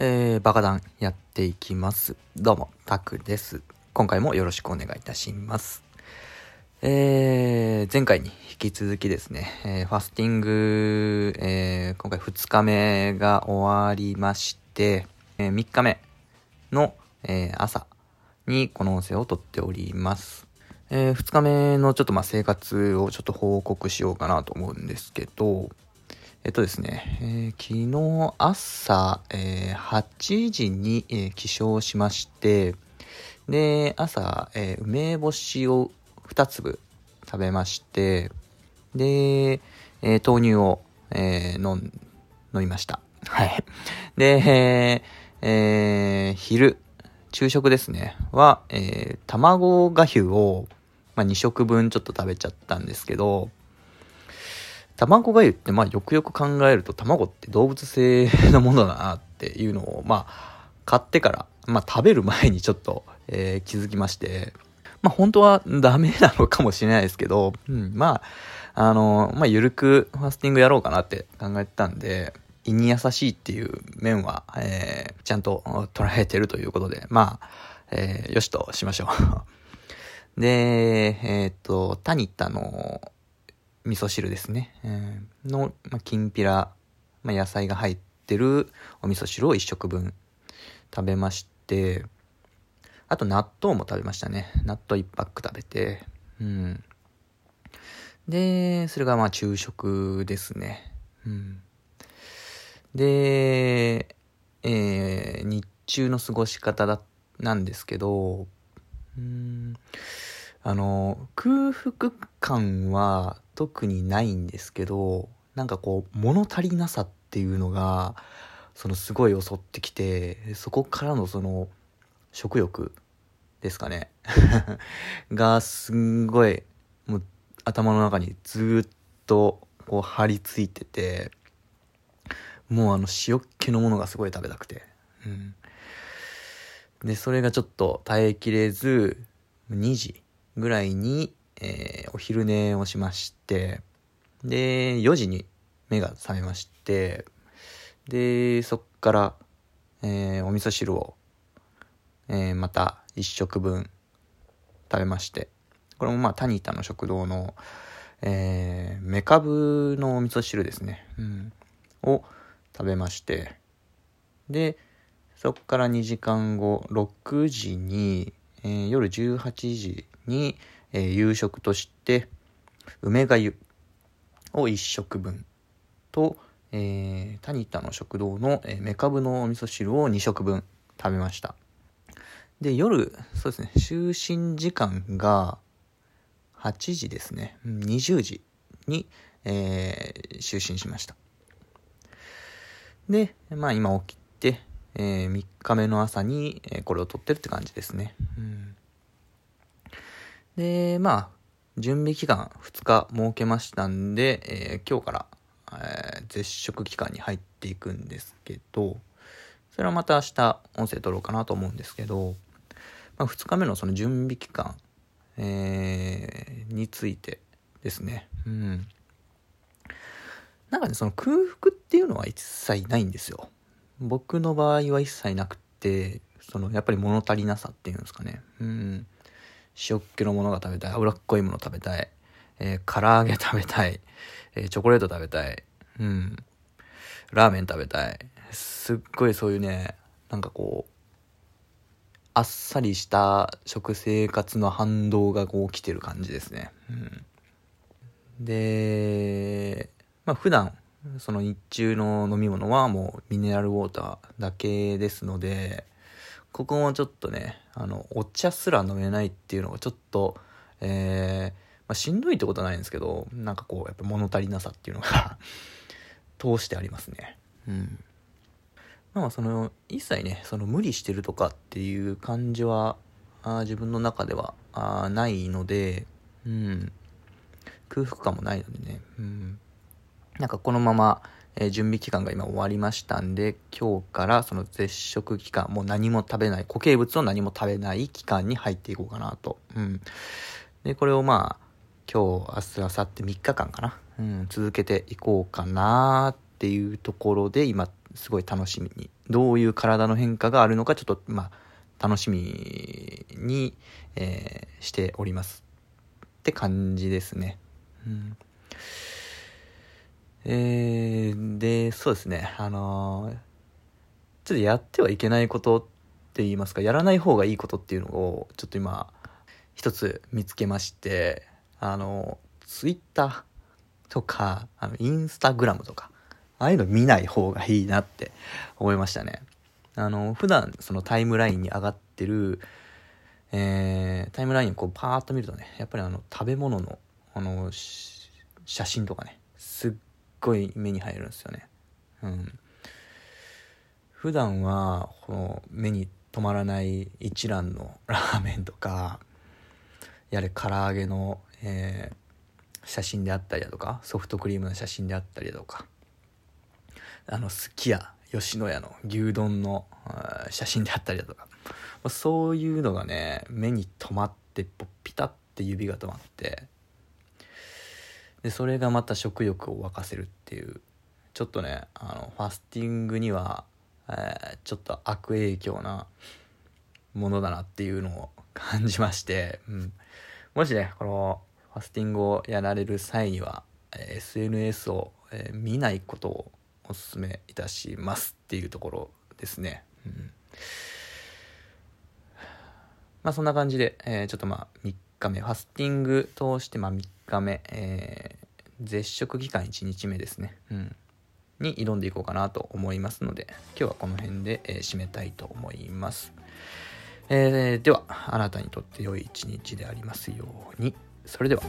えー、バカダンやっていきます。どうも、タクです。今回もよろしくお願いいたします。えー、前回に引き続きですね、えーファスティング、えー今回2日目が終わりまして、えー3日目の、えー朝にこの音声を撮っております。えー2日目のちょっとまあ生活をちょっと報告しようかなと思うんですけど、えっとですね、えー昨日朝、えー8時に、えー起床しまして、で、朝、えー梅干しを2粒食べまして、で、えー豆乳を、えー飲みました。はい。で、えーえー昼、昼食ですね、は、えー卵がゆを、まあ、2食分ちょっと食べちゃったんですけど、卵がゆって、まあ、よくよく考えると、卵って動物性のものだなっていうのを、まあ、買ってから、まあ、食べる前にちょっと、えー気づきまして、まあ、本当はダメなのかもしれないですけど、うん、まあ、あの、まあ、ゆるくファスティングやろうかなって考えてたんで、胃に優しいっていう面は、えーちゃんと捉えてるということで、まあ、えーよしとしましょう。で、えーっと、タニタの味噌汁ですね。の、まあ、きんぴら、まあ、野菜が入ってるお味噌汁を1食分食べまして、あと納豆も食べましたね。納豆1パック食べて、うん。で、それがまあ昼食ですね。うん。で、えー日中の過ごし方だ、なんですけど、うん、あの、空腹感は特にないんですけど、なんかこう、物足りなさっていうのが、そのすごい襲ってきて、そこからのその、食欲ですかね。が、すんごい、もう、頭の中にずっと、こう、張り付いてて、もうあの、塩っ気のものがすごい食べたくて。うん。で、それがちょっと耐えきれず、2時ぐらいに、えーお昼寝をしまして、で、4時に目が覚めまして、で、そっから、えーお味噌汁を、えーまた1食分食べまして、これもまあ、タニタの食堂の、えー、メカブのお味噌汁ですね。うん。を食べまして、で、そこから2時間後、6時に、えー夜18時に、えー夕食として、梅がゆを1食分と、えータニタの食堂の、えーメカブのお味噌汁を2食分食べました。で、夜、そうですね、就寝時間が8時ですね、20時に、えー就寝しました。で、まあ今起きて、え3日目の朝に、えこれを撮ってるって感じですね。うん、で、まあ、準備期間2日設けましたんで、えー今日から、えー絶食期間に入っていくんですけど、それはまた明日音声撮ろうかなと思うんですけど、まあ、2日目のその準備期間、えーについてですね。うん。なんかね、その空腹っていうのは一切ないんですよ。僕の場合は一切なくて、そのやっぱり物足りなさっていうんですかね。うん。塩っ気のものが食べたい。脂っこいもの食べたい。えー唐揚げ食べたい。えーチョコレート食べたい。うん。ラーメン食べたい。すっごいそういうね、なんかこう、あっさりした食生活の反動がこう起きてる感じですね。うん。で、まあ普段、その日中の飲み物はもうミネラルウォーターだけですので、ここもちょっとね、あの、お茶すら飲めないっていうのがちょっと、えー、まあしんどいってことはないんですけど、なんかこう、やっぱ物足りなさっていうのが 通してありますね。うん。まあその、一切ね、その無理してるとかっていう感じは、あ自分の中ではあないので、うん。空腹感もないのでね、うん。なんかこのまま、え準備期間が今終わりましたんで、今日からその絶食期間、もう何も食べない、固形物を何も食べない期間に入っていこうかなと。うん。で、これをまあ、今日、明日、明後日3日間かな。うん、続けていこうかなっていうところで今すごい楽しみにどういう体の変化があるのかちょっとまあ楽しみに、えー、しておりますって感じですね。うんえー、で、そうですね、あのー、ちょっとやってはいけないことって言いますか、やらない方がいいことっていうのを、ちょっと今、一つ見つけまして、あのー、ツイッターとか、あの、インスタグラムとか、ああいうの見ない方がいいなって思いましたね。あの、普段そのタイムラインに上がってる、えー、タイムラインをこうパーッと見るとね、やっぱりあの、食べ物の、あの、写真とかね、すっごい目に入るんですよね。うん。普段は、この目に止まらない一蘭のラーメンとか、やれ唐揚げの、えー、写真であったりだとか、ソフトクリームの写真であったりだとか、あの、すき家、吉野家の牛丼の写真であったりだとか、そういうのがね、目に留まって、ピタッて指が止まって、でそれがまた食欲を沸かせるっていうちょっとねあのファスティングには、えー、ちょっと悪影響なものだなっていうのを感じまして、うん、もしねこのファスティングをやられる際には、えー、SNS を、えー、見ないことをお勧めいたしますっていうところですね。うん。まあそんな感じで、えー、ちょっとまあ3日目、ファスティング通してまあ3日目、えー、絶食期間1日目ですね。うん。に挑んでいこうかなと思いますので、今日はこの辺で、えー、締めたいと思います。えー、では、あなたにとって良い一日でありますように。それでは。